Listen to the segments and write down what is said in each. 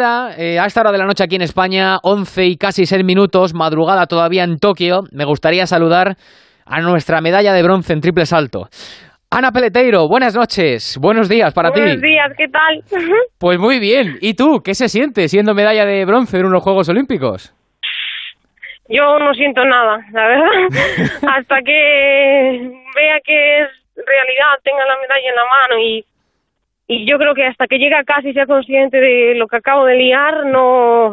Eh, a esta hora de la noche aquí en España, 11 y casi 6 minutos, madrugada todavía en Tokio, me gustaría saludar a nuestra medalla de bronce en triple salto. Ana Peleteiro, buenas noches, buenos días para ti. Buenos días, ¿qué tal? Pues muy bien. ¿Y tú, qué se siente siendo medalla de bronce en unos Juegos Olímpicos? Yo no siento nada, la verdad. Hasta que vea que es realidad, tenga la medalla en la mano y y yo creo que hasta que llegue a casa y sea consciente de lo que acabo de liar, no,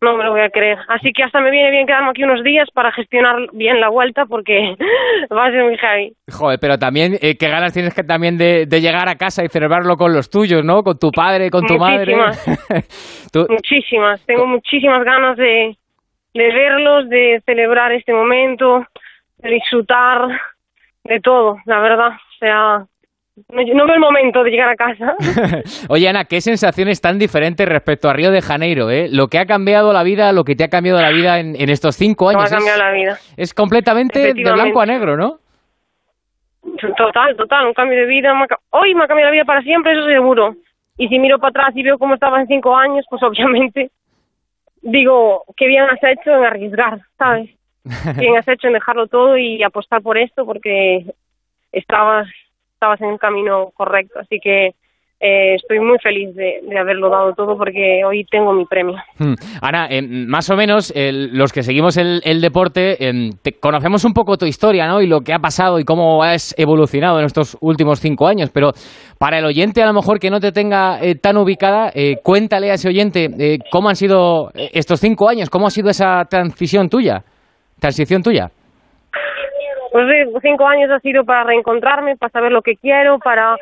no me lo voy a creer. Así que hasta me viene bien quedarme aquí unos días para gestionar bien la vuelta porque va a ser muy heavy. Joder, pero también, eh, ¿qué ganas tienes que también de, llegar a casa y celebrarlo con los tuyos, ¿no? Con tu padre, con tu madre. Muchísimas. Tengo muchísimas ganas de, de verlos, de celebrar este momento, de disfrutar de todo, la verdad. O sea, no, veo el momento de llegar a casa. Oye, Ana, qué sensaciones tan diferentes respecto a Río de Janeiro, ¿eh? Lo que ha cambiado la vida, lo que te ha cambiado la vida en, estos cinco años. ha cambiado la vida. Es completamente de blanco a negro, ¿no? Total, total, un cambio de vida. Hoy me ha cambiado la vida para siempre, eso seguro. Y si miro para atrás y veo cómo estaba en cinco años, pues obviamente digo, qué bien has hecho en arriesgar, ¿sabes? bien has hecho en dejarlo todo y apostar por esto porque estabas estabas en un camino correcto. Así que eh, estoy muy feliz de, haberlo dado todo porque hoy tengo mi premio. Hmm. Ana, eh, más o menos los que seguimos el, deporte eh, conocemos un poco tu historia ¿no? y lo que ha pasado y cómo has evolucionado en estos últimos cinco años, pero para el oyente a lo mejor que no te tenga tan ubicada, cuéntale a ese oyente cómo han sido estos cinco años, cómo ha sido esa transición tuya, transición tuya. Pues cinco años ha sido para reencontrarme, para saber lo que quiero, para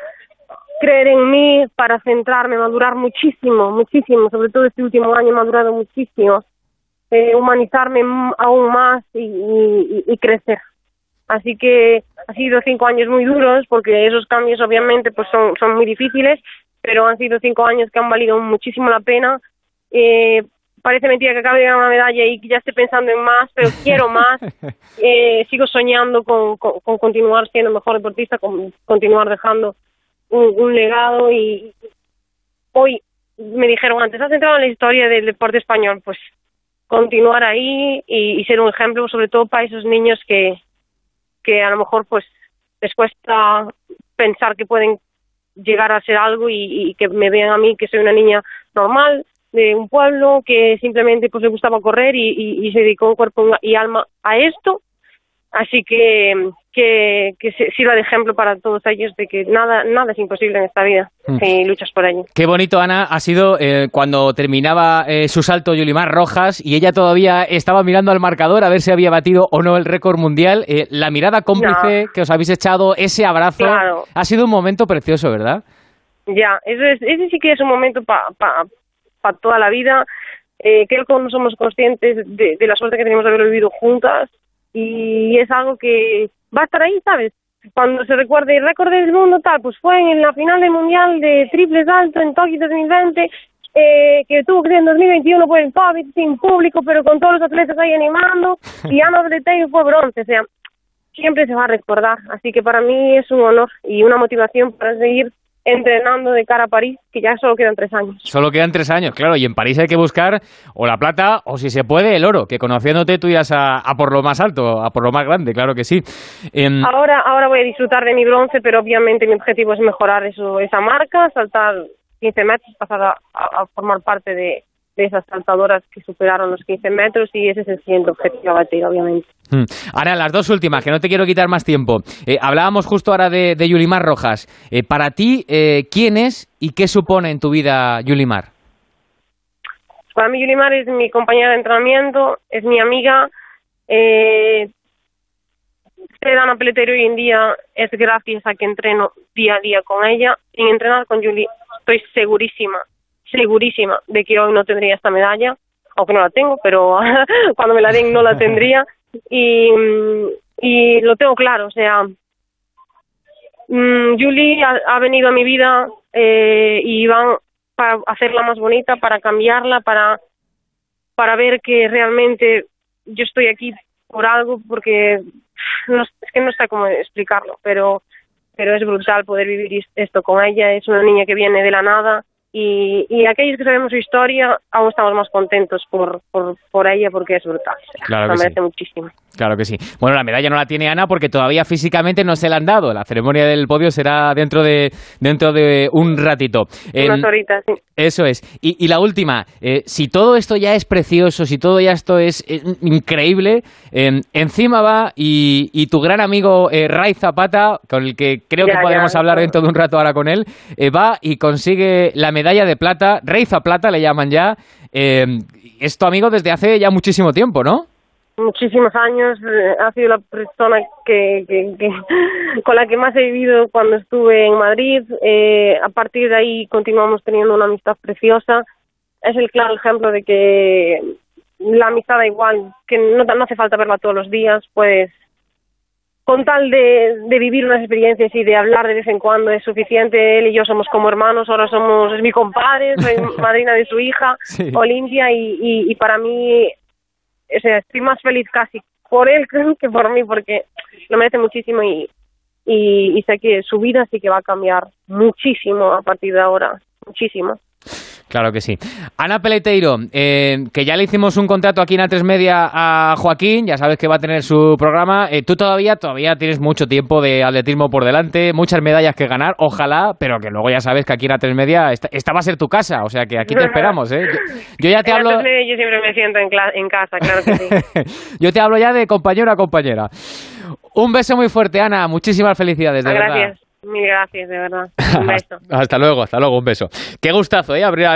creer en mí, para centrarme, madurar muchísimo, muchísimo, sobre todo este último año he madurado muchísimo, eh, humanizarme aún más y, y, crecer. Así que ha sido cinco años muy duros porque esos cambios obviamente pues son, son muy difíciles, pero han sido cinco años que han valido muchísimo la pena eh, parece mentira que acabe de ganar una medalla y que ya esté pensando en más, pero quiero más. Eh, sigo soñando con, con, continuar siendo mejor deportista, con continuar dejando un, legado y hoy me dijeron antes, has entrado en la historia del deporte español, pues continuar ahí y, ser un ejemplo sobre todo para esos niños que, que a lo mejor pues les cuesta pensar que pueden llegar a ser algo y, y que me vean a mí que soy una niña normal de un pueblo que simplemente pues le gustaba correr y, y, se dedicó cuerpo y alma a esto así que que, que sirva de ejemplo para todos ellos de que nada nada es imposible en esta vida mm. si luchas por ello. Qué bonito, Ana, ha sido eh, cuando terminaba eh, su salto Yulimar Rojas y ella todavía estaba mirando al marcador a ver si había batido o no el récord mundial. Eh, la mirada cómplice que os habéis echado, ese abrazo, ha sido un momento precioso, ¿verdad? Ya, ese, ese sí que es un momento para para toda la vida. Eh, creo que no somos conscientes de, la suerte que tenemos de haber vivido juntas y es algo que va a estar ahí, ¿sabes? Cuando se recuerde el récord del mundo, tal, pues fue en la final del Mundial de triple salto en Tokio 2020, eh, que tuvo que ser en 2021 por el COVID, sin público, pero con todos los atletas ahí animando, y Ana Breteiro fue bronce, o sea, siempre se va a recordar. Así que para mí es un honor y una motivación para seguir entrenando de cara a París, que ya solo quedan tres años. Solo quedan tres años, claro, y en París hay que buscar o la plata o si se puede el oro, que conociéndote tú irás a, a por lo más alto, a por lo más grande, claro que sí. Em, ahora, ahora voy a disfrutar de mi bronce, pero obviamente mi objetivo es mejorar eso, esa marca, saltar 15 metros, pasar a formar parte de, de esas saltadoras que superaron los 15 metros y ese es el siguiente objetivo a batir, obviamente. Hmm. Ahora, las dos últimas, que no te quiero quitar más tiempo. Eh, hablábamos justo ahora de, de Yulimar Rojas. Eh, para ti, eh, ¿quién es y qué supone en tu vida Yulimar? Para mí Yulimar es mi compañera de entrenamiento, es mi amiga. Eh, ser Ana Peleterio hoy en día es gracias a que entreno día a día con ella. En entrenar con Yuli estoy segurísima segurísima de que hoy no tendría esta medalla, aunque no la tengo, pero cuando me la den no la tendría. Y, y lo tengo claro, o sea, mmm, Julie ha, venido a mi vida eh, y van para hacerla más bonita, para cambiarla, para, para ver que realmente yo estoy aquí por algo, porque no, es que no sé cómo explicarlo, pero, pero es brutal poder vivir esto con ella. Es una niña que viene de la nada, y, y aquellos que sabemos su historia aún estamos más contentos por, por, por ella porque es brutal. Claro que merece sí. muchísimo. Claro que sí. Bueno, la medalla no la tiene Ana porque todavía físicamente no se la han dado. La ceremonia del podio será dentro de, dentro de un ratito. Unas En- horitas, sí. Eso es. Y, y la última, eh, si todo esto ya es precioso, si todo ya esto es eh, increíble, eh, encima va y, y tu gran amigo eh, Ray Zapata, con el que creo Ya, que ya, podemos hablar dentro de un rato ahora con él, eh, va y consigue la medalla de plata. Rey Zaplata le llaman ya. Eh, es tu amigo desde hace ya muchísimo tiempo, ¿no? muchísimos años. eh, ha sido la persona que, que, con la que más he vivido cuando estuve en Madrid. Eh, a partir de ahí continuamos teniendo una amistad preciosa. Es el claro ejemplo de que la amistad igual, que no, no hace falta verla todos los días, pues con tal de, de vivir unas experiencias y de hablar de vez en cuando es suficiente. Él y yo somos como hermanos, ahora somos, es mi compadre, soy madrina de su hija, Sí. Olimpia, y, y, y para mí o sea, estoy más feliz casi por él que por mí porque lo merece muchísimo y, y, y sé que su vida sí que va a cambiar muchísimo a partir de ahora, muchísimo. Claro que sí. Ana Peleteiro, eh, que ya le hicimos un contrato aquí en A3 Media a Joaquín, ya sabes que va a tener su programa. Eh, tú todavía, todavía tienes mucho tiempo de atletismo por delante, muchas medallas que ganar, ojalá, pero que luego ya sabes que aquí en A3 Media esta, esta va a ser tu casa, o sea que aquí te esperamos, ¿eh? Yo, yo ya te En hablo... Yo siempre me siento en, casa, claro que sí. yo te hablo ya de compañero a compañera. Un beso muy fuerte, Ana. Muchísimas felicidades, de verdad. gracias, mil gracias, de verdad. Un beso. Hasta luego, hasta luego, un beso. Qué gustazo, ¿eh? Abrir